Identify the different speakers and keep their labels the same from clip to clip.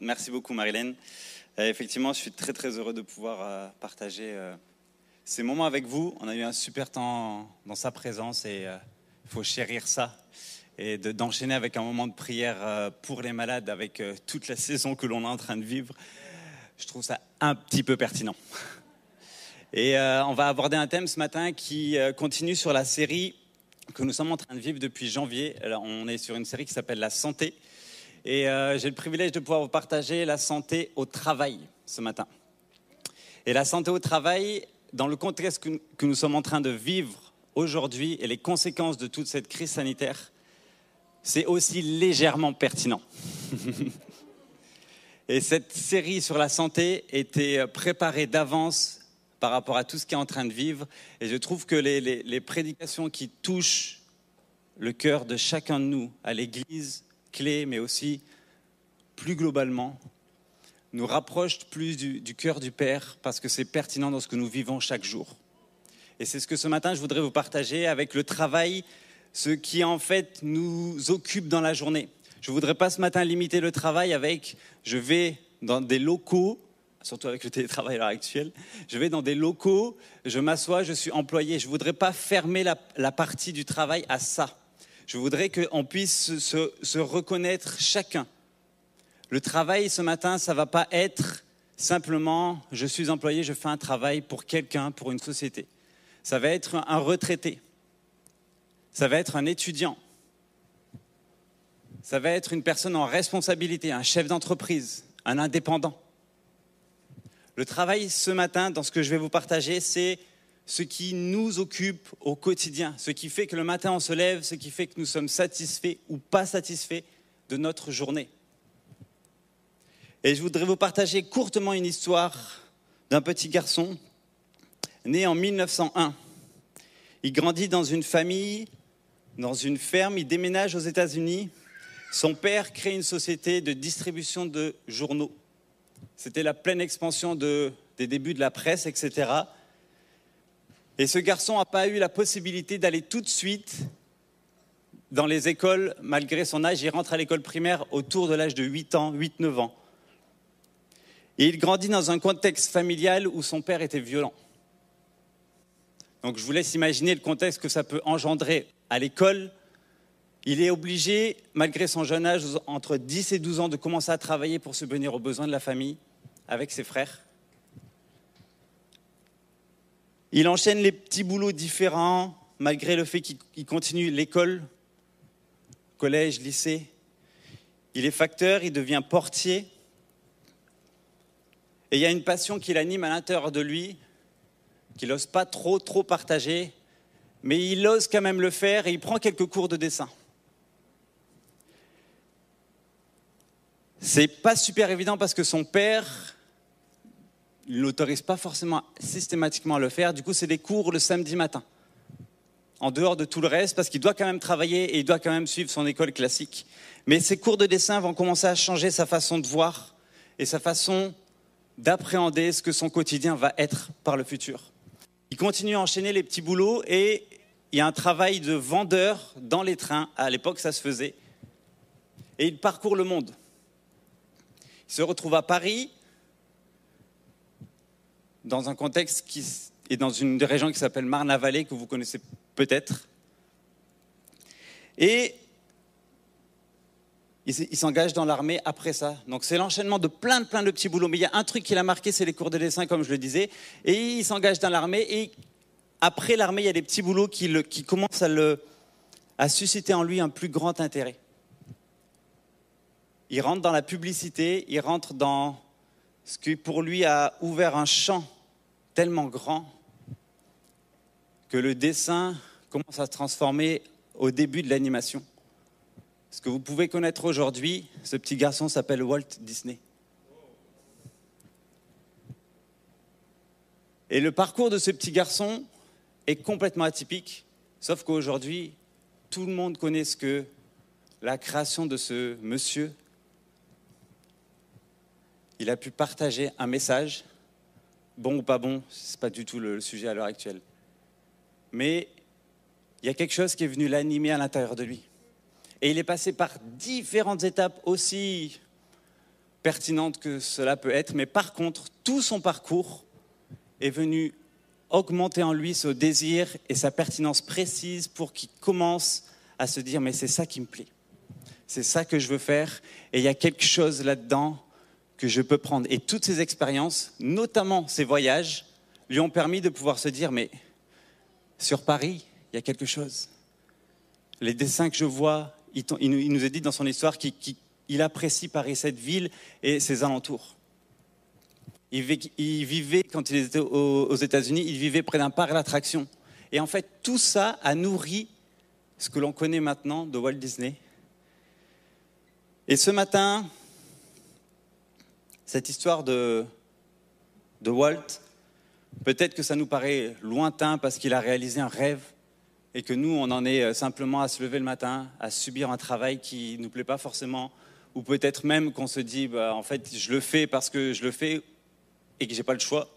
Speaker 1: Merci beaucoup, Marilyn. Euh, effectivement, je suis très très heureux de pouvoir euh, partager euh, ces moments avec vous. On a eu un super temps dans sa présence et il faut chérir ça et d'enchaîner avec un moment de prière pour les malades avec toute la saison que l'on est en train de vivre. Je trouve ça un petit peu pertinent. Et on va aborder un thème ce matin qui continue sur la série que nous sommes en train de vivre depuis janvier. On est sur une série qui s'appelle La santé. Et euh, j'ai le privilège de pouvoir vous partager la santé au travail ce matin. Et la santé au travail, dans le contexte que, nous sommes en train de vivre aujourd'hui et les conséquences de toute cette crise sanitaire, c'est aussi légèrement pertinent. et cette série sur la santé était préparée d'avance par rapport à tout ce qui est en train de vivre. Et je trouve que les prédications qui touchent le cœur de chacun de nous, à l'Église, clé, mais aussi plus globalement, nous rapproche plus du, cœur du Père parce que c'est pertinent dans ce que nous vivons chaque jour. Et c'est ce que ce matin je voudrais vous partager avec le travail, ce qui en fait nous occupe dans la journée. Je ne voudrais pas ce matin limiter le travail avec je vais dans des locaux, surtout avec le télétravail à l'heure actuelle, je vais dans des locaux, je m'assois, je suis employé. Je ne voudrais pas fermer la partie du travail à ça. Je voudrais qu'on puisse se, reconnaître chacun. Le travail ce matin, ça ne va pas être simplement je suis employé, je fais un travail pour quelqu'un, pour une société. Ça va être un retraité. Ça va être un étudiant. Ça va être une personne en responsabilité, un chef d'entreprise, un indépendant. Le travail ce matin, dans ce que je vais vous partager, c'est ce qui nous occupe au quotidien, ce qui fait que le matin on se lève, ce qui fait que nous sommes satisfaits ou pas satisfaits de notre journée. Et je voudrais vous partager courtement une histoire d'un petit garçon né en 1901. Il grandit dans une famille, dans une ferme, il déménage aux États-Unis. Son père crée une société de distribution de journaux. C'était la pleine expansion des débuts de la presse, etc. Et ce garçon n'a pas eu la possibilité d'aller tout de suite dans les écoles, malgré son âge. Il rentre à l'école primaire autour de l'âge de 8 ans, 8-9 ans. Et il grandit dans un contexte familial où son père était violent. Donc je vous laisse imaginer le contexte que ça peut engendrer à l'école. Il est obligé, malgré son jeune âge, entre 10 et 12 ans, de commencer à travailler pour subvenir aux besoins de la famille avec ses frères. Il enchaîne les petits boulots différents, malgré le fait qu'il continue l'école, collège, lycée. Il est facteur, il devient portier. Et il y a une passion qui l'anime à l'intérieur de lui, qu'il n'ose pas trop, trop partager, mais il ose quand même le faire et il prend quelques cours de dessin. C'est pas super évident parce que son père il n'autorise pas forcément systématiquement à le faire. Du coup, c'est des cours le samedi matin, en dehors de tout le reste, parce qu'il doit quand même travailler et il doit quand même suivre son école classique. Mais ces cours de dessin vont commencer à changer sa façon de voir et sa façon d'appréhender ce que son quotidien va être par le futur. Il continue à enchaîner les petits boulots et il y a un travail de vendeur dans les trains. À l'époque, ça se faisait. Et il parcourt le monde. Il se retrouve à Paris, dans un contexte qui est dans une des régions qui s'appelle Marne-la-Vallée, que vous connaissez peut-être. Et il s'engage dans l'armée après ça. Donc c'est l'enchaînement de plein de plein de petits boulots. Mais il y a un truc qui l'a marqué, c'est les cours de dessin, comme je le disais. Et il s'engage dans l'armée. Et après l'armée, il y a des petits boulots qui, qui commencent à, le, à susciter en lui un plus grand intérêt. Il rentre dans la publicité, il rentre dans ce qui pour lui a ouvert un champ tellement grand que le dessin commence à se transformer au début de l'animation. Ce que vous pouvez connaître aujourd'hui, ce petit garçon s'appelle Walt Disney. Et le parcours de ce petit garçon est complètement atypique, sauf qu'aujourd'hui, tout le monde connaît ce que la création de ce monsieur il a pu partager un message, bon ou pas bon, ce n'est pas du tout le sujet à l'heure actuelle. Mais il y a quelque chose qui est venu l'animer à l'intérieur de lui. Et il est passé par différentes étapes aussi pertinente que cela peut être, mais par contre, tout son parcours est venu augmenter en lui ce désir et sa pertinence précise pour qu'il commence à se dire, mais c'est ça qui me plaît, c'est ça que je veux faire, et il y a quelque chose là-dedans que je peux prendre. Et toutes ces expériences, notamment ces voyages, lui ont permis de pouvoir se dire, mais sur Paris, il y a quelque chose. Les dessins que je vois, il, nous a dit dans son histoire qu'il apprécie Paris, cette ville et ses alentours. Il, vivait, quand il était aux États-Unis, il vivait près d'un parc d'attractions. Et en fait, tout ça a nourri ce que l'on connaît maintenant de Walt Disney. Et ce matin, cette histoire de, Walt, peut-être que ça nous paraît lointain parce qu'il a réalisé un rêve et que nous, on en est euh, simplement à se lever le matin, à subir un travail qui ne nous plaît pas forcément, ou peut-être même qu'on se dit, bah, en fait, je le fais parce que je le fais et que j'ai pas le choix,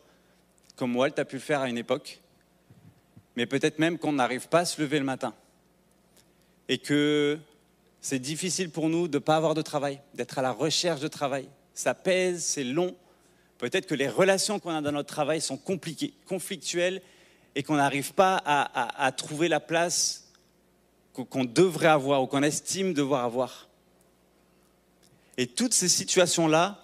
Speaker 1: comme Walt a pu le faire à une époque. Mais peut-être même qu'on n'arrive pas à se lever le matin. Et que c'est difficile pour nous de ne pas avoir de travail, d'être à la recherche de travail, ça pèse, c'est long. Peut-être que les relations qu'on a dans notre travail sont compliquées, conflictuelles, et qu'on n'arrive pas à, trouver la place qu'on devrait avoir ou qu'on estime devoir avoir. Et toutes ces situations-là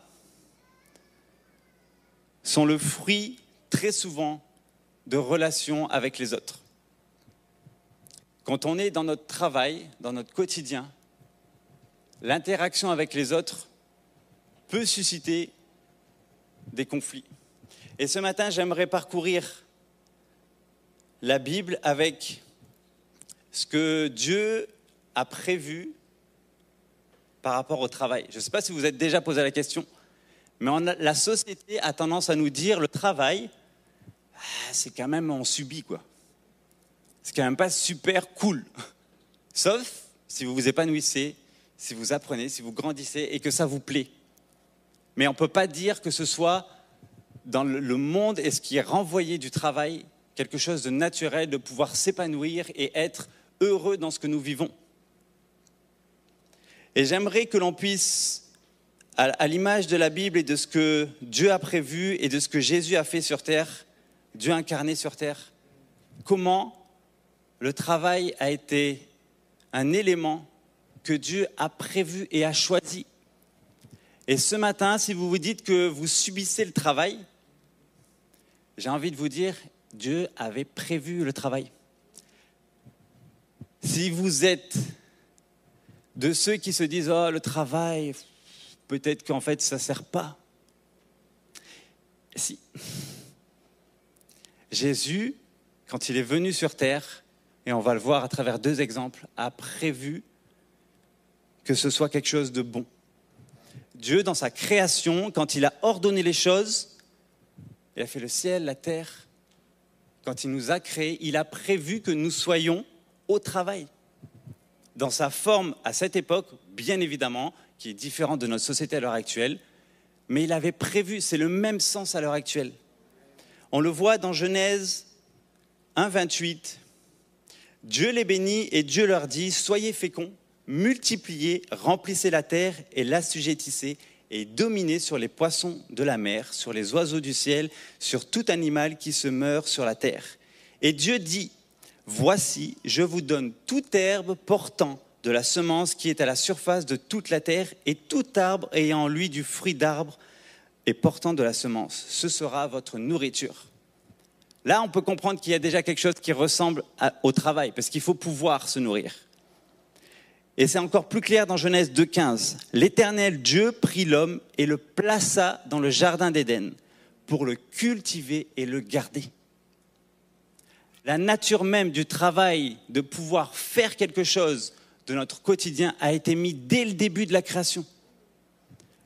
Speaker 1: sont le fruit très souvent de relations avec les autres. Quand on est dans notre travail, dans notre quotidien, l'interaction avec les autres peut susciter des conflits. Et ce matin, j'aimerais parcourir la Bible avec ce que Dieu a prévu par rapport au travail. Je ne sais pas si vous êtes déjà posé la question, mais la société a tendance à nous dire le travail, ah, c'est quand même on subit quoi. C'est quand même pas super cool. Sauf si vous vous épanouissez, si vous apprenez, si vous grandissez et que ça vous plaît. Mais on ne peut pas dire que ce soit dans le monde et ce qui est renvoyé du travail quelque chose de naturel, de pouvoir s'épanouir et être heureux dans ce que nous vivons. Et j'aimerais que l'on puisse, à l'image de la Bible et de ce que Dieu a prévu et de ce que Jésus a fait sur terre, Dieu incarné sur terre, comment le travail a été un élément que Dieu a prévu et a choisi et ce matin, si vous vous dites que vous subissez le travail, j'ai envie de vous dire, Dieu avait prévu le travail. Si vous êtes de ceux qui se disent, oh, le travail, peut-être qu'en fait, ça ne sert pas. Si. Jésus, quand il est venu sur terre, et on va le voir à travers deux exemples, a prévu que ce soit quelque chose de bon. Dieu, dans sa création, quand il a ordonné les choses, il a fait le ciel, la terre, quand il nous a créés, il a prévu que nous soyons au travail. Dans sa forme à cette époque, bien évidemment, qui est différente de notre société à l'heure actuelle, mais il avait prévu, c'est le même sens à l'heure actuelle. On le voit dans Genèse 1, 28. Dieu les bénit et Dieu leur dit, soyez féconds, multipliez, remplissez la terre et l'assujettissez et dominez sur les poissons de la mer, sur les oiseaux du ciel, sur tout animal qui se meurt sur la terre. Et Dieu dit, Voici, je vous donne toute herbe portant de la semence qui est à la surface de toute la terre, et tout arbre ayant en lui du fruit d'arbre et portant de la semence. Ce sera votre nourriture. Là, on peut comprendre qu'il y a déjà quelque chose qui ressemble au travail, parce qu'il faut pouvoir se nourrir. Et c'est encore plus clair dans Genèse 2.15. L'Éternel Dieu prit l'homme et le plaça dans le jardin d'Éden pour le cultiver et le garder. La nature même du travail, de pouvoir faire quelque chose de notre quotidien, a été mise dès le début de la création.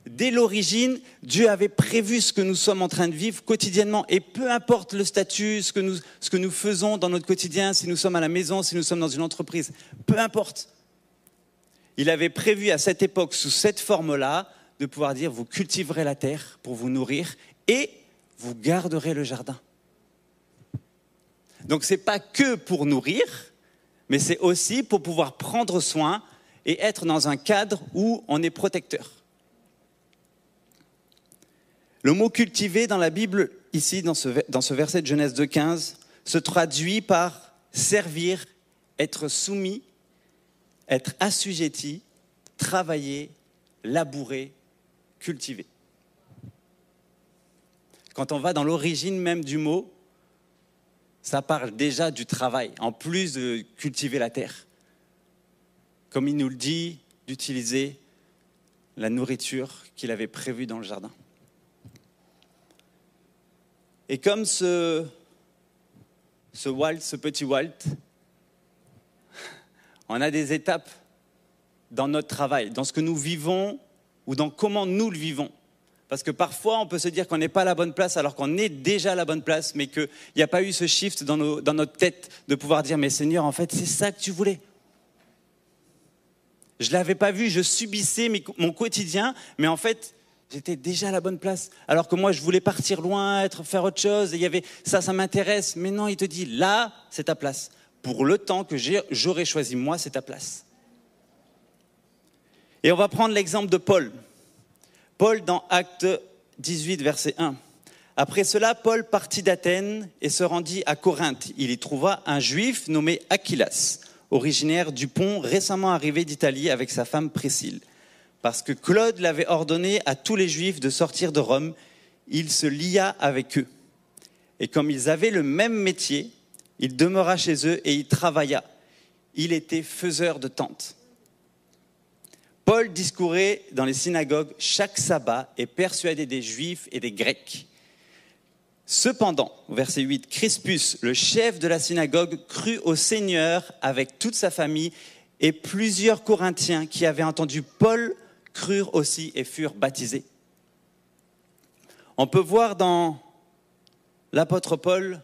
Speaker 1: Dès l'origine, Dieu avait prévu ce que nous sommes en train de vivre quotidiennement. Et peu importe le statut, ce que nous, ce que nous faisons dans notre quotidien, si nous sommes à la maison, si nous sommes dans une entreprise, peu importe il avait prévu à cette époque, sous cette forme-là, de pouvoir dire, vous cultiverez la terre pour vous nourrir et vous garderez le jardin. Donc ce n'est pas que pour nourrir, mais c'est aussi pour pouvoir prendre soin et être dans un cadre où on est protecteur. Le mot cultiver dans la Bible, ici, dans ce, dans ce verset de Genèse 2.15, se traduit par servir, être soumis, être assujetti, travailler, labourer, cultiver. Quand on va dans l'origine même du mot, ça parle déjà du travail, en plus de cultiver la terre. Comme il nous le dit, d'utiliser la nourriture qu'il avait prévue dans le jardin. Et comme ce, ce Walt, ce petit Walt, on a des étapes dans notre travail, dans ce que nous vivons ou dans comment nous le vivons. Parce que parfois, on peut se dire qu'on n'est pas à la bonne place alors qu'on est déjà à la bonne place, mais qu'il n'y a pas eu ce shift dans, notre tête de pouvoir dire, mais Seigneur, en fait, c'est ça que tu voulais. Je ne l'avais pas vu, je subissais mon quotidien, mais en fait, j'étais déjà à la bonne place. Alors que moi, je voulais partir loin, être, faire autre chose, et il y avait ça, ça m'intéresse. Mais non, il te dit, là, c'est ta place. Pour le temps que j'aurais choisi, moi, c'est ta place. Et on va prendre l'exemple de Paul. Paul dans Acte 18, verset 1. Après cela, Paul partit d'Athènes et se rendit à Corinthe. Il y trouva un juif nommé Aquilas, originaire du pont, récemment arrivé d'Italie avec sa femme Priscille. Parce que Claude l'avait ordonné à tous les juifs de sortir de Rome, il se lia avec eux. Et comme ils avaient le même métier, il demeura chez eux et y travailla. Il était faiseur de tentes. Paul discourait dans les synagogues chaque sabbat et persuadait des juifs et des grecs. Cependant, verset 8, Crispus, le chef de la synagogue, crut au Seigneur avec toute sa famille et plusieurs Corinthiens qui avaient entendu Paul crurent aussi et furent baptisés. On peut voir dans l'apôtre Paul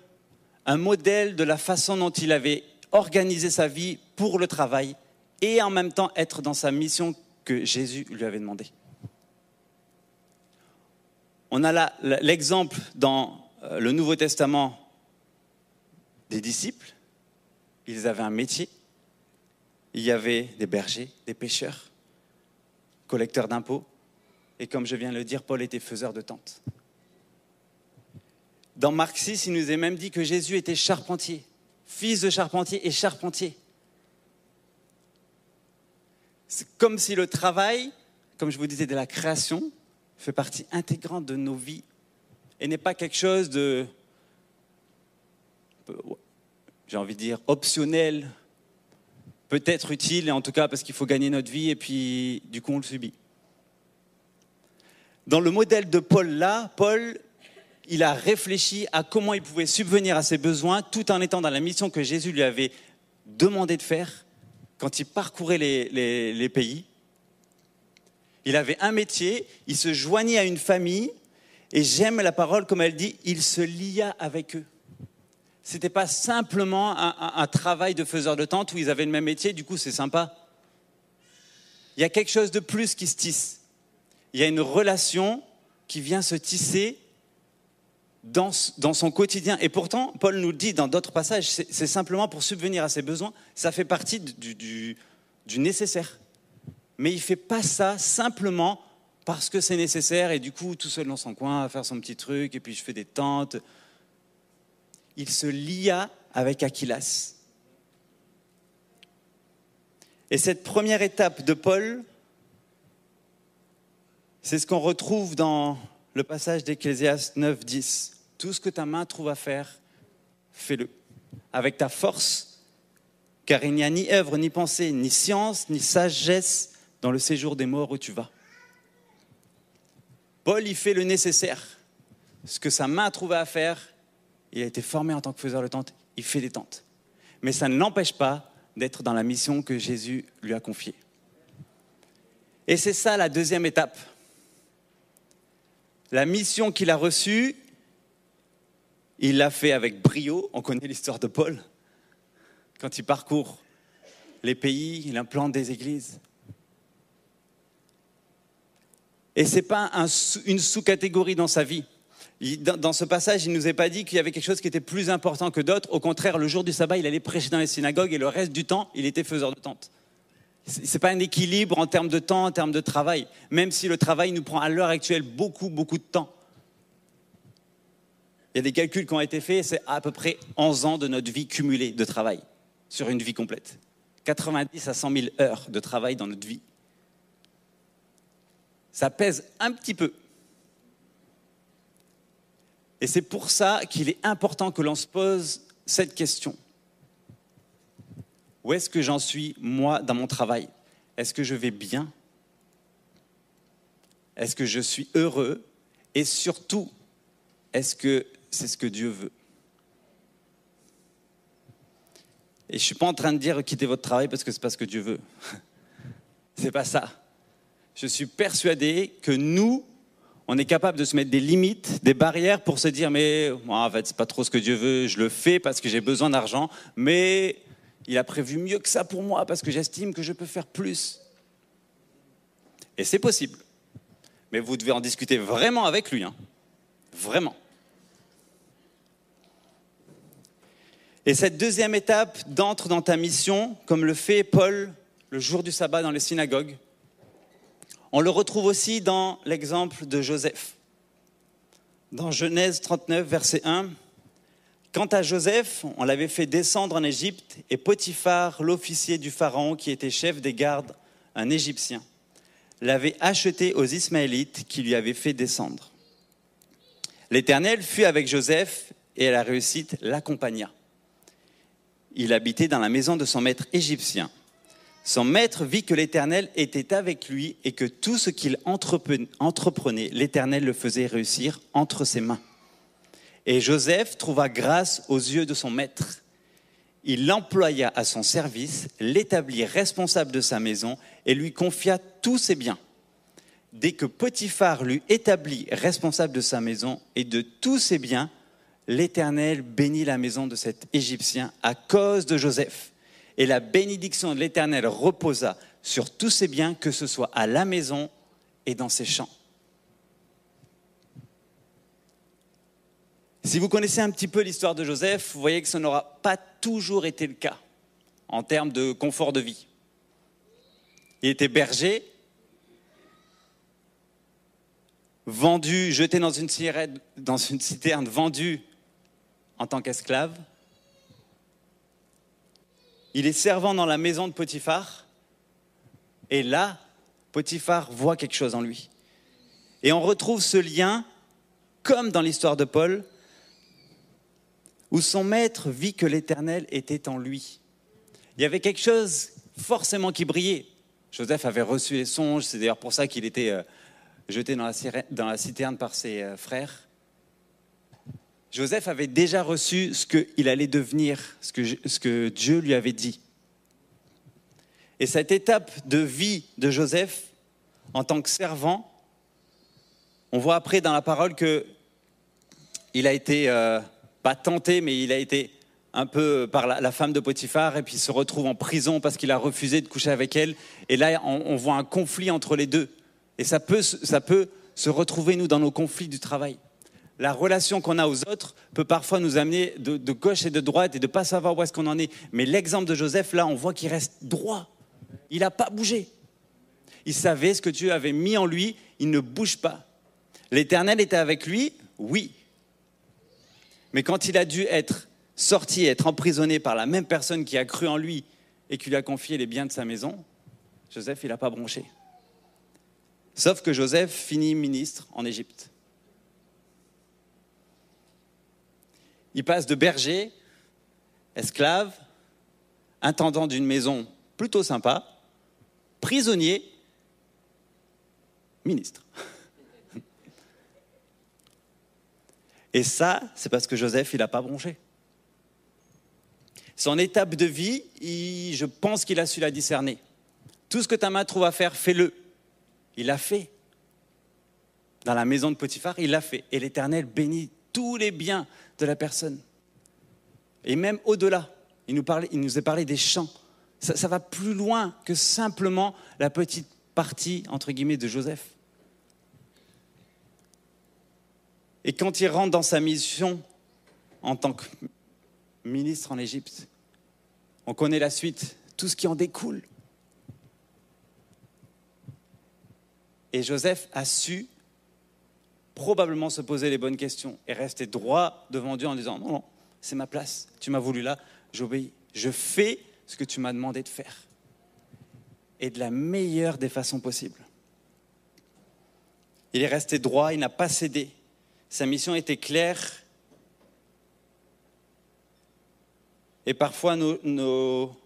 Speaker 1: un modèle de la façon dont il avait organisé sa vie pour le travail et en même temps être dans sa mission que Jésus lui avait demandé. On a là l'exemple dans euh, le Nouveau Testament des disciples. Ils avaient un métier. Il y avait des bergers, des pêcheurs, collecteurs d'impôts. Et comme je viens de le dire, Paul était faiseur de tentes. Dans Marc 6, il nous est même dit que Jésus était charpentier, fils de charpentier et charpentier. C'est comme si le travail, comme je vous disais, de la création, fait partie intégrante de nos vies et n'est pas quelque chose de, j'ai envie de dire, optionnel, peut-être utile, en tout cas parce qu'il faut gagner notre vie et puis du coup on le subit. Dans le modèle de Paul là, Paul, il a réfléchi à comment il pouvait subvenir à ses besoins tout en étant dans la mission que Jésus lui avait demandé de faire quand il parcourait les, pays, il avait un métier, il se joignait à une famille, et j'aime la parole comme elle dit, il se lia avec eux. Ce n'était pas simplement un, travail de faiseur de tente où ils avaient le même métier, du coup c'est sympa. Il y a quelque chose de plus qui se tisse. Il y a une relation qui vient se tisser dans, son quotidien. Et pourtant, Paul nous le dit dans d'autres passages, c'est simplement pour subvenir à ses besoins, ça fait partie du, nécessaire. Mais il ne fait pas ça simplement parce que c'est nécessaire et du coup, tout seul dans son coin, à faire son petit truc, et puis je fais des tentes. Il se lia avec Aquilas. Et cette première étape de Paul, c'est ce qu'on retrouve dans le passage d'Ecclésiaste 9, 10. Tout ce que ta main trouve à faire, fais-le. Avec ta force, car il n'y a ni œuvre, ni pensée, ni science, ni sagesse dans le séjour des morts où tu vas. Paul y fait le nécessaire. Ce que sa main a trouvé à faire, il a été formé en tant que faiseur de tente, il fait des tentes. Mais ça ne l'empêche pas d'être dans la mission que Jésus lui a confiée. Et c'est ça la deuxième étape la mission qu'il a reçue, il l'a fait avec brio. On connaît l'histoire de Paul. Quand il parcourt les pays, il implante des églises. Et ce n'est pas une sous-catégorie dans sa vie. Dans, ce passage, il ne nous est pas dit qu'il y avait quelque chose qui était plus important que d'autres. Au contraire, le jour du sabbat, il allait prêcher dans les synagogues et le reste du temps, il était faiseur de tentes. Ce n'est pas un équilibre en termes de temps, en termes de travail, même si le travail nous prend à l'heure actuelle beaucoup, beaucoup de temps. y a des calculs qui ont été faits, c'est à peu près 11 ans de notre vie cumulée de travail sur une vie complète. 90 à 100 000 heures de travail dans notre vie. Ça pèse un petit peu. Et c'est pour ça qu'il est important que l'on se pose cette question. Où est-ce que j'en suis, moi, dans mon travail? Est-ce que je vais bien? Est-ce que je suis heureux? Et surtout, est-ce que c'est ce que Dieu veut? Et je ne suis pas en train de dire quittez votre travail parce que c'est pas ce que Dieu veut. c'est pas ça. Je suis persuadé que nous, on est capable de se mettre des limites, des barrières pour se dire mais moi, en fait c'est pas trop ce que Dieu veut, je le fais parce que j'ai besoin d'argent, mais il a prévu mieux que ça pour moi parce que j'estime que je peux faire plus. Et c'est possible. Mais vous devez en discuter vraiment avec lui, hein. vraiment. Et cette deuxième étape d'entre dans ta mission, comme le fait Paul le jour du sabbat dans les synagogues, on le retrouve aussi dans l'exemple de Joseph. Dans Genèse 39, verset 1, Quant à Joseph, on l'avait fait descendre en Égypte et Potiphar, l'officier du Pharaon qui était chef des gardes, un Égyptien, l'avait acheté aux Ismaélites qui lui avaient fait descendre. L'Éternel fut avec Joseph et la réussite l'accompagna il habitait dans la maison de son maître égyptien. Son maître vit que l'Éternel était avec lui et que tout ce qu'il entreprenait, l'Éternel le faisait réussir entre ses mains. Et Joseph trouva grâce aux yeux de son maître. Il l'employa à son service, l'établit responsable de sa maison et lui confia tous ses biens. Dès que Potiphar l'eut établi responsable de sa maison et de tous ses biens, l'Éternel bénit la maison de cet Égyptien à cause de Joseph. Et la bénédiction de l'Éternel reposa sur tous ses biens, que ce soit à la maison et dans ses champs. Si vous connaissez un petit peu l'histoire de Joseph, vous voyez que ce n'aura pas toujours été le cas en termes de confort de vie. Il était berger, vendu, jeté dans une, dans une citerne, vendu en tant qu'esclave. Il est servant dans la maison de Potiphar. Et là, Potiphar voit quelque chose en lui. Et on retrouve ce lien, comme dans l'histoire de Paul, où son maître vit que l'Éternel était en lui. Il y avait quelque chose forcément qui brillait. Joseph avait reçu les songes, c'est d'ailleurs pour ça qu'il était euh, jeté dans la citerne par ses euh, frères. Joseph avait déjà reçu ce qu'il allait devenir, ce que, Dieu lui avait dit. Et cette étape de vie de Joseph en tant que servant, on voit après dans la parole que il a été euh, pas tenté, mais il a été un peu par la, femme de Potiphar et puis se retrouve en prison parce qu'il a refusé de coucher avec elle. Et là, on, voit un conflit entre les deux. Et ça peut, ça peut se retrouver nous dans nos conflits du travail la relation qu'on a aux autres peut parfois nous amener de, gauche et de droite et de ne pas savoir où est-ce qu'on en est. Mais l'exemple de Joseph, là, on voit qu'il reste droit. Il n'a pas bougé. Il savait ce que Dieu avait mis en lui, il ne bouge pas. L'Éternel était avec lui, oui. Mais quand il a dû être sorti, être emprisonné par la même personne qui a cru en lui et qui lui a confié les biens de sa maison, Joseph, il n'a pas bronché. Sauf que Joseph finit ministre en Égypte. Il passe de berger, esclave, intendant d'une maison plutôt sympa, prisonnier, ministre. Et ça, c'est parce que Joseph, il n'a pas bronché. Son étape de vie, je pense qu'il a su la discerner. Tout ce que ta main trouve à faire, fais-le. Il l'a fait. Dans la maison de Potiphar, il l'a fait. Et l'Éternel bénit tous les biens de la personne. Et même au-delà, il nous, parlait, il nous a parlé des champs. Ça, va plus loin que simplement la petite partie, entre guillemets, de Joseph. Et quand il rentre dans sa mission en tant que ministre en Égypte, on connaît la suite, tout ce qui en découle. Et Joseph a su probablement se poser les bonnes questions et rester droit devant Dieu en disant non, non, c'est ma place, tu m'as voulu là, j'obéis, je fais ce que tu m'as demandé de faire. Et de la meilleure des façons possibles. Il est resté droit, il n'a pas cédé. Sa mission était claire. Et parfois, nos,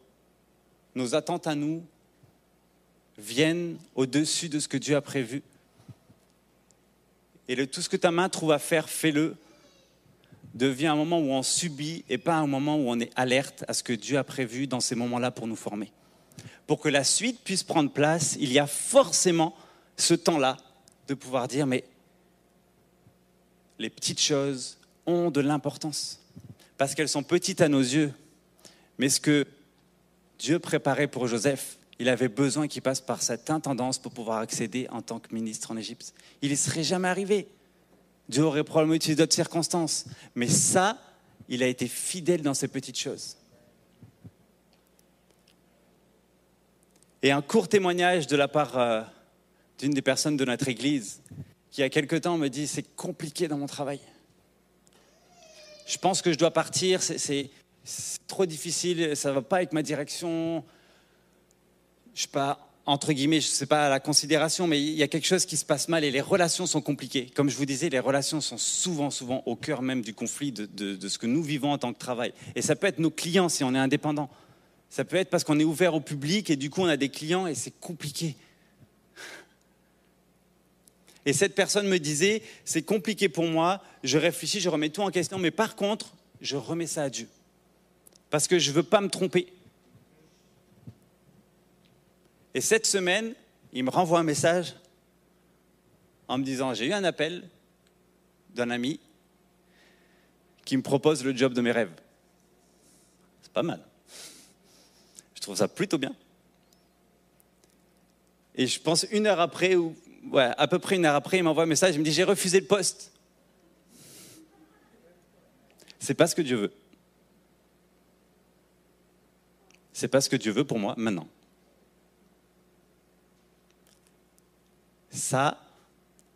Speaker 1: attentes à nous viennent au-dessus de ce que Dieu a prévu. Et tout ce que ta main trouve à faire, fais-le, devient un moment où on subit et pas un moment où on est alerte à ce que Dieu a prévu dans ces moments-là pour nous former. Pour que la suite puisse prendre place, il y a forcément ce temps-là de pouvoir dire, mais les petites choses ont de l'importance, parce qu'elles sont petites à nos yeux, mais ce que Dieu préparait pour Joseph, il avait besoin qu'il passe par cette intendance pour pouvoir accéder en tant que ministre en Égypte. Il ne serait jamais arrivé. Dieu aurait probablement utilisé d'autres circonstances. Mais ça, il a été fidèle dans ces petites choses. Et un court témoignage de la part euh, d'une des personnes de notre Église qui, il y a quelque temps, me dit, c'est compliqué dans mon travail. Je pense que je dois partir, c'est trop difficile, ça ne va pas avec ma direction, je sais pas, entre guillemets, je ne sais pas la considération, mais il y a quelque chose qui se passe mal et les relations sont compliquées. Comme je vous disais, les relations sont souvent, souvent au cœur même du conflit de, de ce que nous vivons en tant que travail. Et ça peut être nos clients si on est indépendant. Ça peut être parce qu'on est ouvert au public et du coup on a des clients et c'est compliqué. Et cette personne me disait, c'est compliqué pour moi, je réfléchis, je remets tout en question, mais par contre, je remets ça à Dieu. Parce que je ne veux pas me tromper. Et cette semaine, il me renvoie un message en me disant, j'ai eu un appel d'un ami qui me propose le job de mes rêves. C'est pas mal. Je trouve ça plutôt bien. Et je pense une heure après, ou à peu près une heure après, il m'envoie un message, il me dit, j'ai refusé le poste. C'est pas ce que Dieu veut. C'est pas ce que Dieu veut pour moi maintenant. Ça,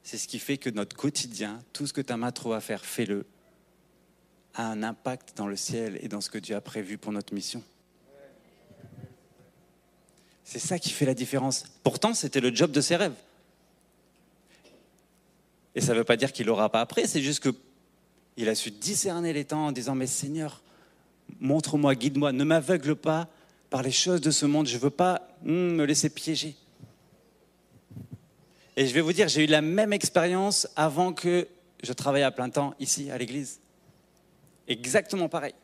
Speaker 1: c'est ce qui fait que notre quotidien, tout ce que ta main trouve à faire, fais-le, a un impact dans le ciel et dans ce que Dieu a prévu pour notre mission. C'est ça qui fait la différence. Pourtant, c'était le job de ses rêves. Et ça ne veut pas dire qu'il n'aura pas après, c'est juste qu'il a su discerner les temps en disant, mais Seigneur, montre-moi, guide-moi, ne m'aveugle pas par les choses de ce monde, je ne veux pas hmm, me laisser piéger. Et je vais vous dire, j'ai eu la même expérience avant que je travaille à plein temps ici à l'église. Exactement pareil.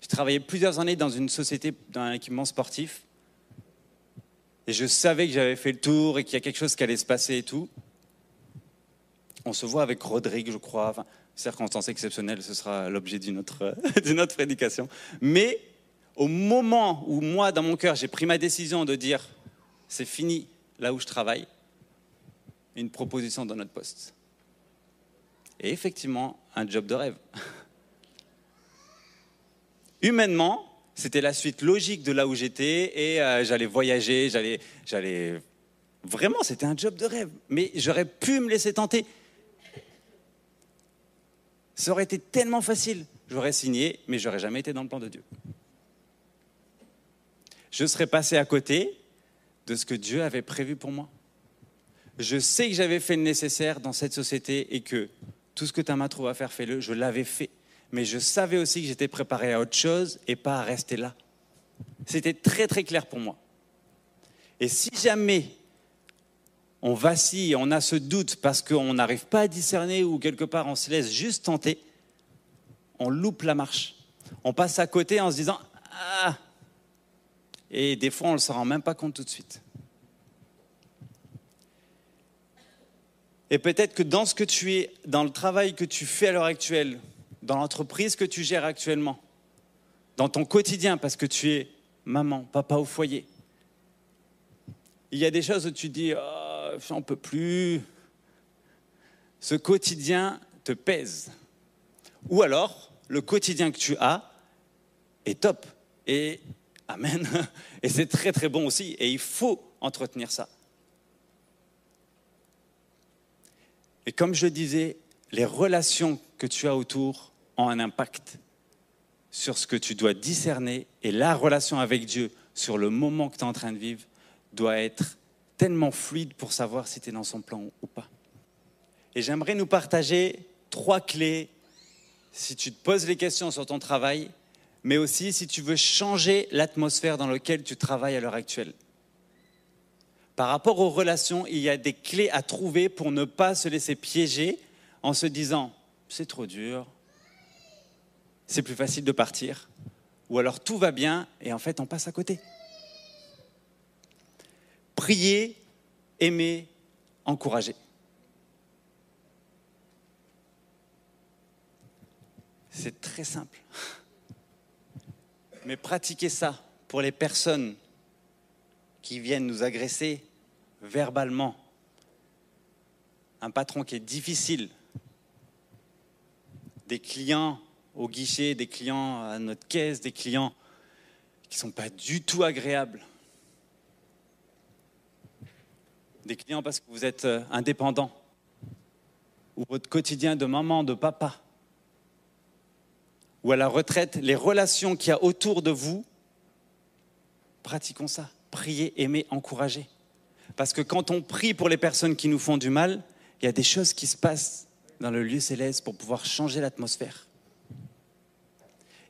Speaker 1: Je travaillais plusieurs années dans une société, dans un équipement sportif. Et je savais que j'avais fait le tour et qu'il y a quelque chose qui allait se passer et tout. On se voit avec Rodrigue, je crois. Enfin, circonstance exceptionnelle, ce sera l'objet d'une autre, d'une prédication. Mais au moment où moi, dans mon cœur, j'ai pris ma décision de dire c'est fini, là où je travaille, une proposition dans notre poste. Et effectivement, un job de rêve. Humainement, c'était la suite logique de là où j'étais et euh, j'allais voyager, j'allais, j'allais. Vraiment, c'était un job de rêve. Mais j'aurais pu me laisser tenter. Ça aurait été tellement facile. J'aurais signé, mais j'aurais jamais été dans le plan de Dieu. Je serais passé à côté de ce que Dieu avait prévu pour moi. Je sais que j'avais fait le nécessaire dans cette société et que tout ce que ta main trouve à faire, fais-le. Je l'avais fait. Mais je savais aussi que j'étais préparé à autre chose et pas à rester là. C'était très très clair pour moi. Et si jamais on vacille, on a ce doute parce qu'on n'arrive pas à discerner ou quelque part on se laisse juste tenter, on loupe la marche. On passe à côté en se disant Ah, et des fois, on ne s'en rend même pas compte tout de suite. Et peut-être que dans ce que tu es, dans le travail que tu fais à l'heure actuelle, dans l'entreprise que tu gères actuellement, dans ton quotidien, parce que tu es maman, papa au foyer, il y a des choses où tu dis, oh, j'en peux plus. Ce quotidien te pèse. Ou alors, le quotidien que tu as est top. Et Amen. Et c'est très très bon aussi. Et il faut entretenir ça. Et comme je disais, les relations que tu as autour ont un impact sur ce que tu dois discerner et la relation avec Dieu sur le moment que tu es en train de vivre doit être tellement fluide pour savoir si tu es dans son plan ou pas. Et j'aimerais nous partager trois clés si tu te poses les questions sur ton travail, mais aussi si tu veux changer l'atmosphère dans laquelle tu travailles à l'heure actuelle. Par rapport aux relations, il y a des clés à trouver pour ne pas se laisser piéger en se disant c'est trop dur, c'est plus facile de partir, ou alors tout va bien et en fait on passe à côté. Prier, aimer, encourager. C'est très simple. Mais pratiquer ça pour les personnes qui viennent nous agresser verbalement, un patron qui est difficile, des clients au guichet, des clients à notre caisse, des clients qui ne sont pas du tout agréables, des clients parce que vous êtes euh, indépendant, ou votre quotidien de maman, de papa, ou à la retraite, les relations qu'il y a autour de vous, pratiquons ça. Priez, aimez, encouragez. Parce que quand on prie pour les personnes qui nous font du mal, il y a des choses qui se passent dans le lieu céleste pour pouvoir changer l'atmosphère.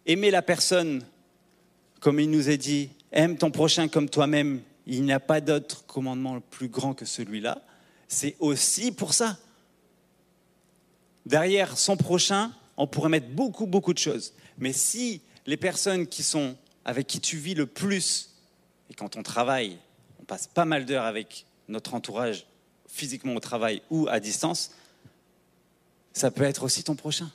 Speaker 1: Aimer la personne, comme il nous est dit, aime ton prochain comme toi-même, il n'y a pas d'autre commandement plus grand que celui-là, c'est aussi pour ça. Derrière son prochain, on pourrait mettre beaucoup, beaucoup de choses. Mais si les personnes qui sont avec qui tu vis le plus, et quand on travaille, on passe pas mal d'heures avec notre entourage, physiquement au travail ou à distance, ça peut être aussi ton prochain.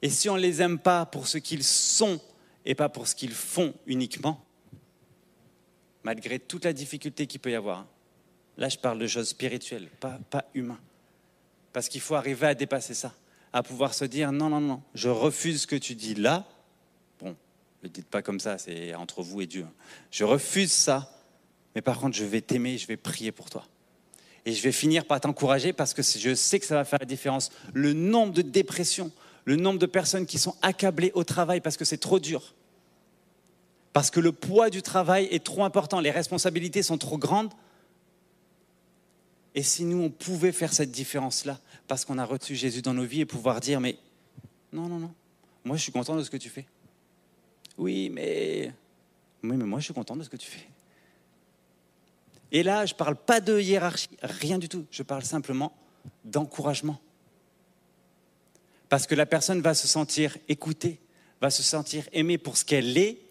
Speaker 1: Et si on ne les aime pas pour ce qu'ils sont et pas pour ce qu'ils font uniquement, malgré toute la difficulté qu'il peut y avoir, là je parle de choses spirituelles, pas, pas humaines, parce qu'il faut arriver à dépasser ça à pouvoir se dire non, non, non, je refuse ce que tu dis là. Bon, ne le dites pas comme ça, c'est entre vous et Dieu. Je refuse ça, mais par contre, je vais t'aimer, je vais prier pour toi. Et je vais finir par t'encourager parce que je sais que ça va faire la différence. Le nombre de dépressions, le nombre de personnes qui sont accablées au travail parce que c'est trop dur. Parce que le poids du travail est trop important, les responsabilités sont trop grandes. Et si nous, on pouvait faire cette différence-là, parce qu'on a reçu Jésus dans nos vies et pouvoir dire, mais non, non, non, moi je suis content de ce que tu fais. Oui, mais... Oui, mais moi je suis content de ce que tu fais. Et là, je ne parle pas de hiérarchie, rien du tout. Je parle simplement d'encouragement. Parce que la personne va se sentir écoutée, va se sentir aimée pour ce qu'elle est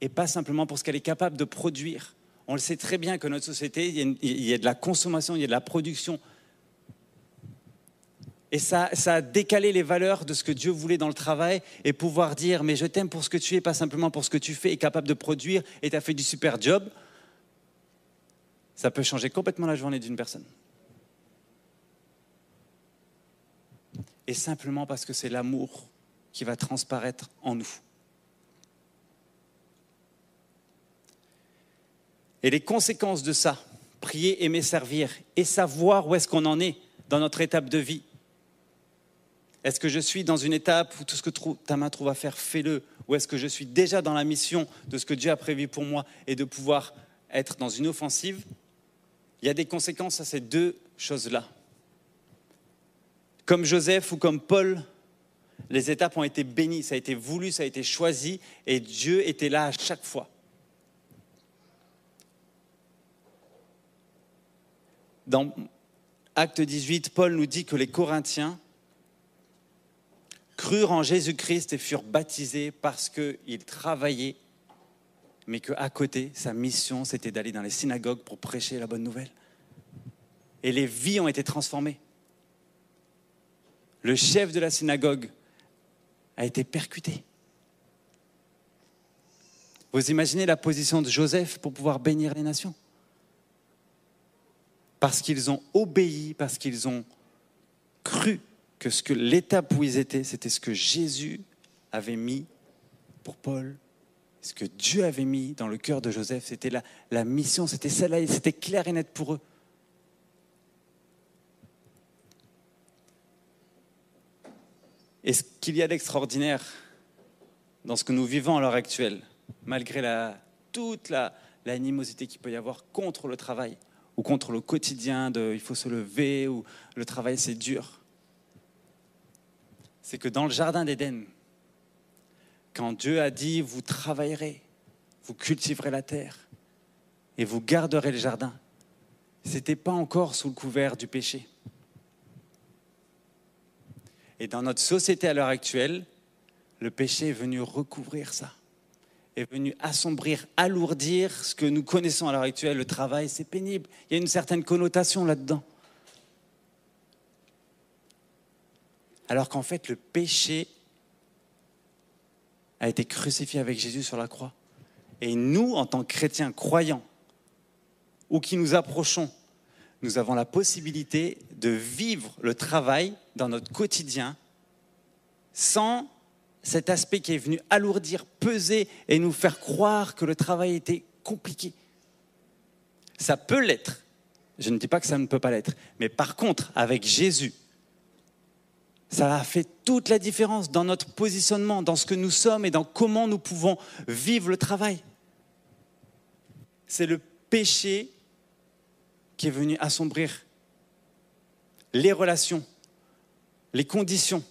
Speaker 1: et pas simplement pour ce qu'elle est capable de produire. On le sait très bien que notre société, il y a de la consommation, il y a de la production, et ça, a décalé les valeurs de ce que Dieu voulait dans le travail et pouvoir dire, mais je t'aime pour ce que tu es, pas simplement pour ce que tu fais, et capable de produire, et tu as fait du super job, ça peut changer complètement la journée d'une personne. Et simplement parce que c'est l'amour qui va transparaître en nous. Et les conséquences de ça, prier, aimer, servir, et savoir où est-ce qu'on en est dans notre étape de vie, est-ce que je suis dans une étape où tout ce que ta main trouve à faire, fais-le? Ou est-ce que je suis déjà dans la mission de ce que Dieu a prévu pour moi et de pouvoir être dans une offensive? Il y a des conséquences à ces deux choses-là. Comme Joseph ou comme Paul, les étapes ont été bénies, ça a été voulu, ça a été choisi, et Dieu était là à chaque fois. Dans Acte 18, Paul nous dit que les Corinthiens crurent en Jésus-Christ et furent baptisés parce qu'ils travaillaient, mais qu'à côté, sa mission, c'était d'aller dans les synagogues pour prêcher la bonne nouvelle. Et les vies ont été transformées. Le chef de la synagogue a été percuté. Vous imaginez la position de Joseph pour pouvoir bénir les nations? parce qu'ils ont obéi, parce qu'ils ont cru que ce que l'étape où ils étaient, c'était ce que Jésus avait mis pour Paul, ce que Dieu avait mis dans le cœur de Joseph, c'était la, la mission, c'était celle-là, c'était clair et net pour eux. Et ce qu'il y a d'extraordinaire dans ce que nous vivons à l'heure actuelle, malgré toute l'animosité qu'il peut y avoir contre le travail, ou contre le quotidien de il faut se lever ou le travail c'est dur, c'est que dans le jardin d'Éden, quand Dieu a dit vous travaillerez, vous cultiverez la terre et vous garderez le jardin, c'était pas encore sous le couvert du péché. Et dans notre société à l'heure actuelle, le péché est venu recouvrir ça, est venu assombrir, alourdir ce que nous connaissons à l'heure actuelle. Le travail, c'est pénible. Il y a une certaine connotation là-dedans. Alors qu'en fait, le péché a été crucifié avec Jésus sur la croix. Et nous, en tant que chrétiens croyants, ou qui nous approchons, nous avons la possibilité de vivre le travail dans notre quotidien sans cet aspect qui est venu alourdir, peser et nous faire croire que le travail était compliqué. Ça peut l'être. Je ne dis pas que ça ne peut pas l'être. Mais par contre, avec Jésus, ça a fait toute la différence dans notre positionnement, dans ce que nous sommes et dans comment nous pouvons vivre le travail. C'est le péché qui est venu assombrir les relations, les conditions.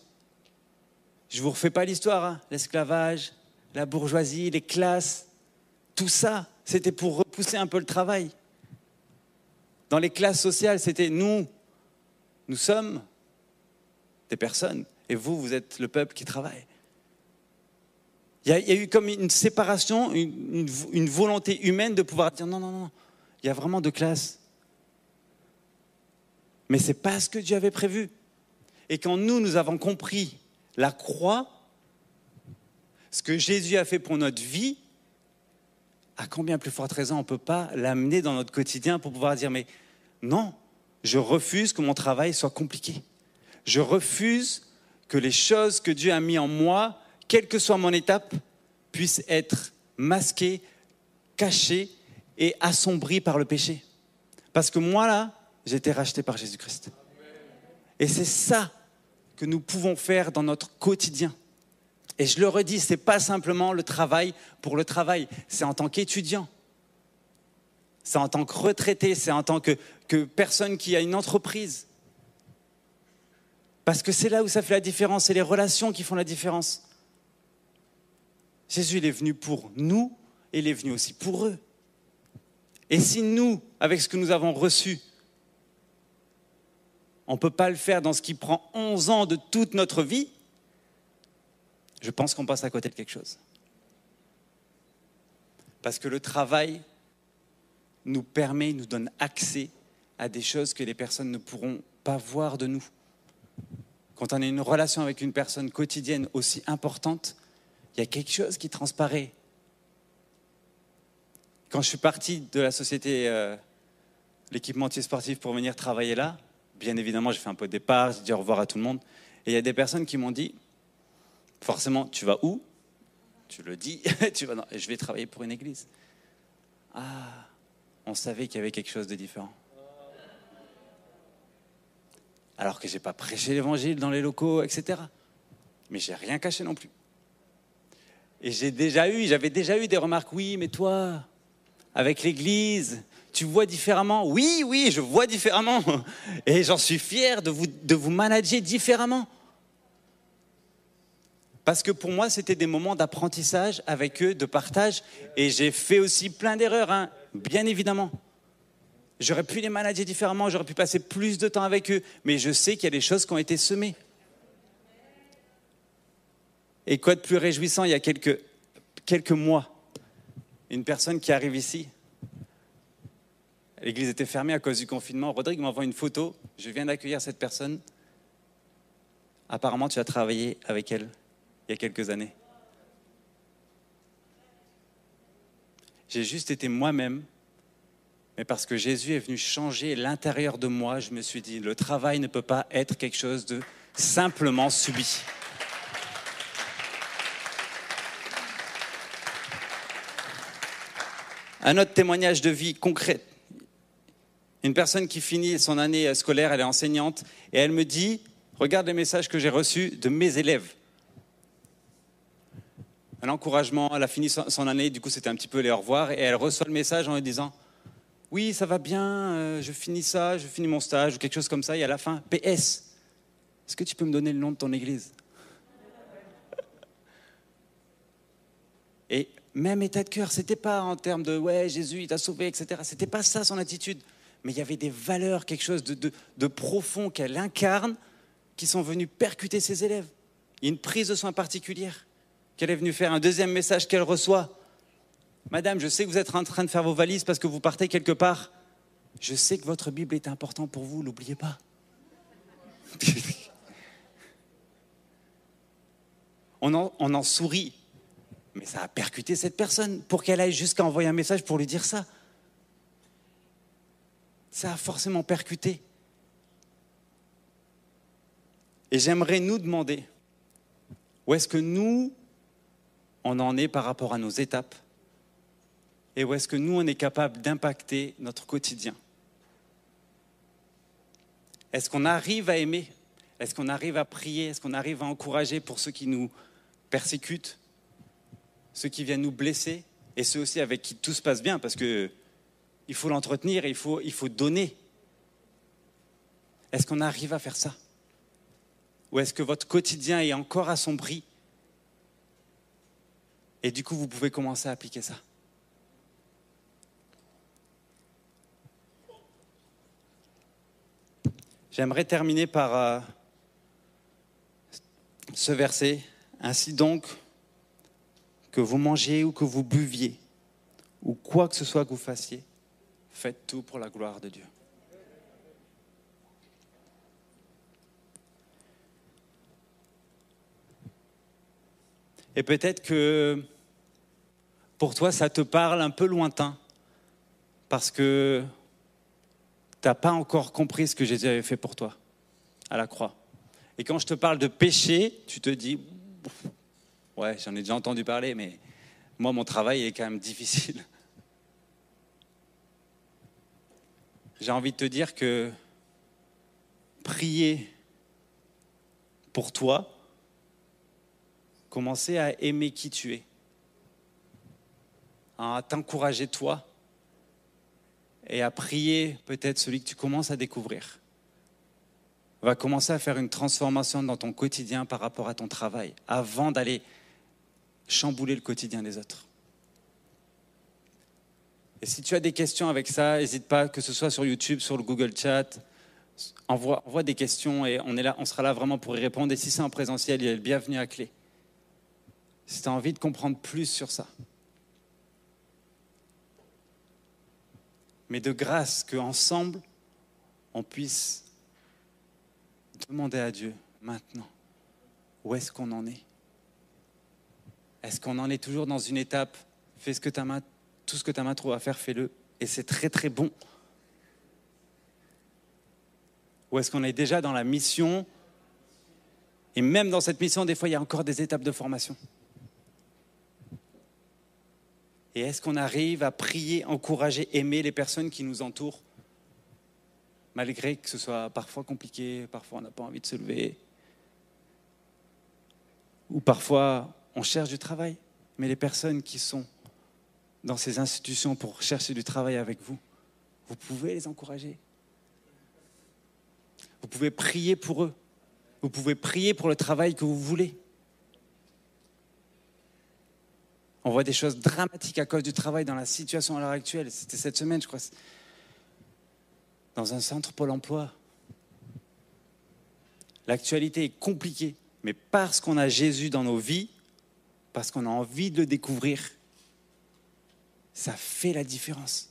Speaker 1: Je ne vous refais pas l'histoire, hein. l'esclavage, la bourgeoisie, les classes, tout ça, c'était pour repousser un peu le travail. Dans les classes sociales, c'était nous, nous sommes des personnes, et vous, vous êtes le peuple qui travaille. Il y, a, eu comme une séparation, une, volonté humaine de pouvoir dire non, non, non, il y a vraiment deux classes. Mais ce n'est pas ce que Dieu avait prévu. Et quand nous, nous avons compris la croix, ce que Jésus a fait pour notre vie, à combien plus forte raison on ne peut pas l'amener dans notre quotidien pour pouvoir dire, mais non, je refuse que mon travail soit compliqué. Je refuse que les choses que Dieu a mis en moi, quelle que soit mon étape, puissent être masquées, cachées et assombries par le péché. Parce que moi, là, j'ai été racheté par Jésus-Christ. Et c'est ça que nous pouvons faire dans notre quotidien. Et je le redis, ce n'est pas simplement le travail pour le travail, c'est en tant qu'étudiant, c'est en tant que retraité, c'est en tant que, personne qui a une entreprise. Parce que c'est là où ça fait la différence, c'est les relations qui font la différence. Jésus, il est venu pour nous et il est venu aussi pour eux. Et si nous, avec ce que nous avons reçu, on ne peut pas le faire dans ce qui prend 11 ans de toute notre vie, je pense qu'on passe à côté de quelque chose. Parce que le travail nous permet, nous donne accès à des choses que les personnes ne pourront pas voir de nous. Quand on a une relation avec une personne quotidienne aussi importante, il y a quelque chose qui transparaît. Quand je suis parti de la société, euh, l'équipementier sportif pour venir travailler là, bien évidemment, j'ai fait un peu de départ, j'ai dit au revoir à tout le monde. Et il y a des personnes qui m'ont dit, forcément, tu vas où? Tu le dis, tu vas je vais travailler pour une église. Ah, on savait qu'il y avait quelque chose de différent. Alors que je n'ai pas prêché l'évangile dans les locaux, etc. Mais j'ai rien caché non plus. Et j'ai déjà eu, j'avais déjà eu des remarques, oui, mais toi, avec l'église, tu vois différemment Oui, oui, je vois différemment. Et j'en suis fier de vous, de vous manager différemment. Parce que pour moi, c'était des moments d'apprentissage avec eux, de partage. Et j'ai fait aussi plein d'erreurs, hein, bien évidemment. J'aurais pu les manager différemment, j'aurais pu passer plus de temps avec eux. Mais je sais qu'il y a des choses qui ont été semées. Et quoi de plus réjouissant, il y a quelques, quelques mois, une personne qui arrive ici, L'église était fermée à cause du confinement. Rodrigue m'envoie une photo. Je viens d'accueillir cette personne. Apparemment, tu as travaillé avec elle il y a quelques années. J'ai juste été moi-même, mais parce que Jésus est venu changer l'intérieur de moi, je me suis dit, le travail ne peut pas être quelque chose de simplement subi. Un autre témoignage de vie concrète une personne qui finit son année scolaire, elle est enseignante, et elle me dit, Regarde les messages que j'ai reçus de mes élèves. Un encouragement, elle a fini son année, du coup c'était un petit peu les au revoir, et elle reçoit le message en lui disant Oui, ça va bien, euh, je finis ça, je finis mon stage, ou quelque chose comme ça, et à la fin, PS, est-ce que tu peux me donner le nom de ton église? Et même état de cœur, c'était pas en termes de ouais, Jésus, il t'a sauvé, etc. C'était pas ça son attitude. Mais il y avait des valeurs, quelque chose de, profond qu'elle incarne, qui sont venues percuter ses élèves. Il y a une prise de soin particulière qu'elle est venue faire, un deuxième message qu'elle reçoit. Madame, je sais que vous êtes en train de faire vos valises parce que vous partez quelque part. Je sais que votre Bible est importante pour vous, n'oubliez pas. on en sourit, mais ça a percuté cette personne pour qu'elle aille jusqu'à envoyer un message pour lui dire ça. Ça a forcément percuté. Et j'aimerais nous demander, où est-ce que nous, on en est par rapport à nos étapes Et où est-ce que nous, on est capable d'impacter notre quotidien? Est-ce qu'on arrive à aimer? Est-ce qu'on arrive à prier? Est-ce qu'on arrive à encourager pour ceux qui nous persécutent ceux qui viennent nous blesser et ceux aussi avec qui tout se passe bien, parce que il faut l'entretenir, il faut, donner. Est-ce qu'on arrive à faire ça? Ou est-ce que votre quotidien est encore assombri? Et du coup, vous pouvez commencer à appliquer ça. J'aimerais terminer par euh, ce verset. Ainsi donc, que vous mangiez ou que vous buviez, ou quoi que ce soit que vous fassiez, faites tout pour la gloire de Dieu. Et peut-être que pour toi, ça te parle un peu lointain, parce que tu n'as pas encore compris ce que Jésus avait fait pour toi à la croix. Et quand je te parle de péché, tu te dis, Ouais, j'en ai déjà entendu parler, mais moi, mon travail est quand même difficile. J'ai envie de te dire que prier pour toi, commencer à aimer qui tu es, à t'encourager toi, et à prier peut-être celui que tu commences à découvrir va commencer à faire une transformation dans ton quotidien par rapport à ton travail, avant d'aller chambouler le quotidien des autres. Et si tu as des questions avec ça, n'hésite pas, que ce soit sur YouTube, sur le Google Chat, envoie, des questions et on, est là, on sera là vraiment pour y répondre. Et si c'est en présentiel, il a le bienvenu à clé. Si tu as envie de comprendre plus sur ça. Mais de grâce qu'ensemble, on puisse demander à Dieu maintenant où est-ce qu'on en est? Est-ce qu'on en est toujours dans une étape? Fais ce que ta main, tout ce que ta main trouve à faire, fais-le. Et c'est très très bon. Ou est-ce qu'on est déjà dans la mission? Et même dans cette mission, des fois, il y a encore des étapes de formation. Et est-ce qu'on arrive à prier, encourager, aimer les personnes qui nous entourent, malgré que ce soit parfois compliqué, parfois on n'a pas envie de se lever, ou parfois on cherche du travail, mais les personnes qui sont dans ces institutions pour chercher du travail avec vous, vous pouvez les encourager. Vous pouvez prier pour eux. Vous pouvez prier pour le travail que vous voulez. On voit des choses dramatiques à cause du travail dans la situation à l'heure actuelle. C'était cette semaine, je crois, dans un centre Pôle emploi. L'actualité est compliquée, mais parce qu'on a Jésus dans nos vies, parce qu'on a envie de le découvrir, ça fait la différence.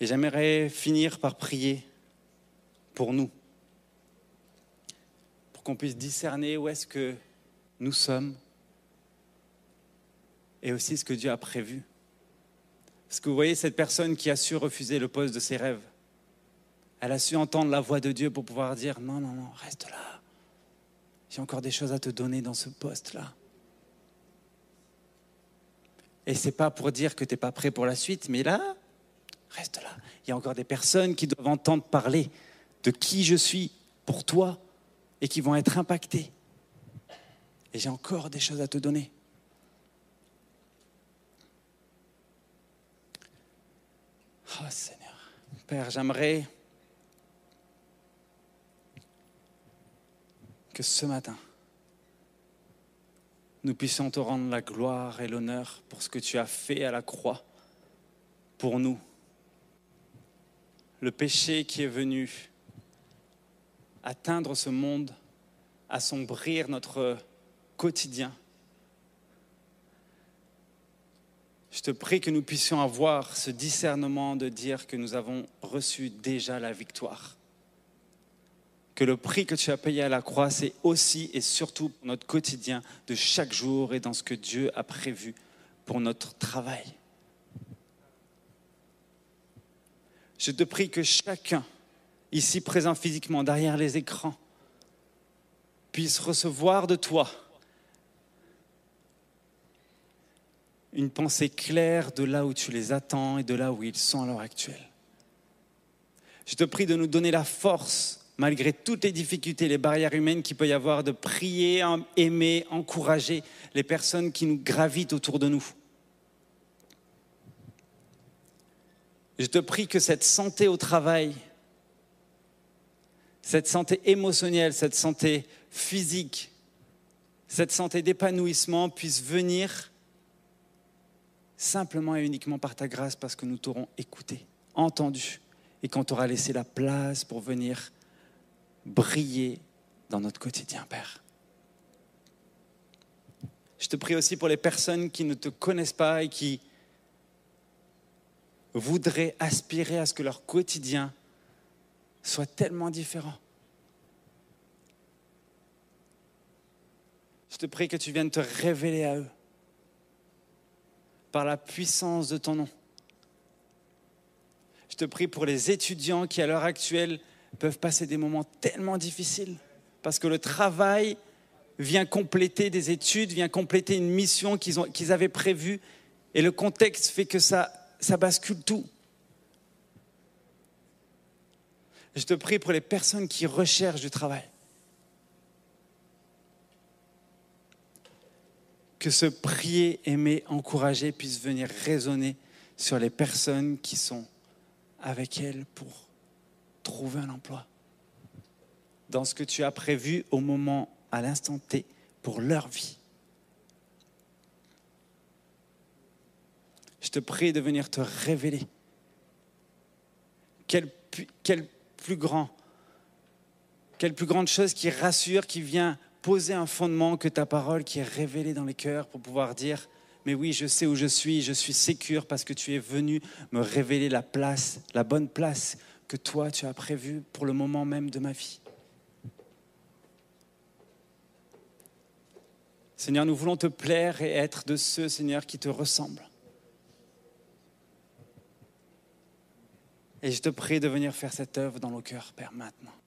Speaker 1: Et j'aimerais finir par prier pour nous, pour qu'on puisse discerner où est-ce que nous sommes et aussi ce que Dieu a prévu. Parce que vous voyez cette personne qui a su refuser le poste de ses rêves, elle a su entendre la voix de Dieu pour pouvoir dire non, non, non, reste là. J'ai encore des choses à te donner dans ce poste-là. Et c'est pas pour dire que tu n'es pas prêt pour la suite, mais là, reste là. Il Il y a encore des personnes qui doivent entendre parler de qui je suis pour toi et qui vont être impactées. Et j'ai encore des choses à te donner. Oh Seigneur, Père, j'aimerais que ce matin, nous puissions te rendre la gloire et l'honneur pour ce que tu as fait à la croix pour nous. Le péché qui est venu atteindre ce monde, assombrir notre quotidien. Je te prie que nous puissions avoir ce discernement de dire que nous avons reçu déjà la victoire. Que le prix que tu as payé à la croix, c'est aussi et surtout pour notre quotidien de chaque jour et dans ce que Dieu a prévu pour notre travail. Je te prie que chacun, ici présent physiquement, derrière les écrans, puisse recevoir de toi une pensée claire de là où tu les attends et de là où ils sont à l'heure actuelle. Je te prie de nous donner la force, malgré toutes les difficultés, les barrières humaines qu'il peut y avoir, de prier, aimer, encourager les personnes qui nous gravitent autour de nous. Je te prie que cette santé au travail, cette santé émotionnelle, cette santé physique, cette santé d'épanouissement puisse venir simplement et uniquement par ta grâce parce que nous t'aurons écouté, entendu et qu'on t'aura laissé la place pour venir briller dans notre quotidien, Père. Je te prie aussi pour les personnes qui ne te connaissent pas et qui voudraient aspirer à ce que leur quotidien soit tellement différent. Je te prie que tu viennes te révéler à eux par la puissance de ton nom. Je te prie pour les étudiants qui, à l'heure actuelle, peuvent passer des moments tellement difficiles parce que le travail vient compléter des études, vient compléter une mission qu'ils avaient prévue et le contexte fait que ça, ça bascule tout. Je te prie pour les personnes qui recherchent du travail. Que ce prier, aimer, encourager puisse venir résonner sur les personnes qui sont avec elles pour trouver un emploi. Dans ce que tu as prévu au moment, à l'instant T, pour leur vie. Je te prie de venir te révéler. Quel, plus grand, quelle plus grande chose qui rassure, qui vient poser un fondement que ta parole qui est révélée dans les cœurs pour pouvoir dire, mais oui, je sais où je suis, je suis sécure parce que tu es venu me révéler la place, la bonne place que toi tu as prévue pour le moment même de ma vie. Seigneur, nous voulons te plaire et être de ceux, Seigneur, qui te ressemblent. Et je te prie de venir faire cette œuvre dans nos cœurs, Père, maintenant.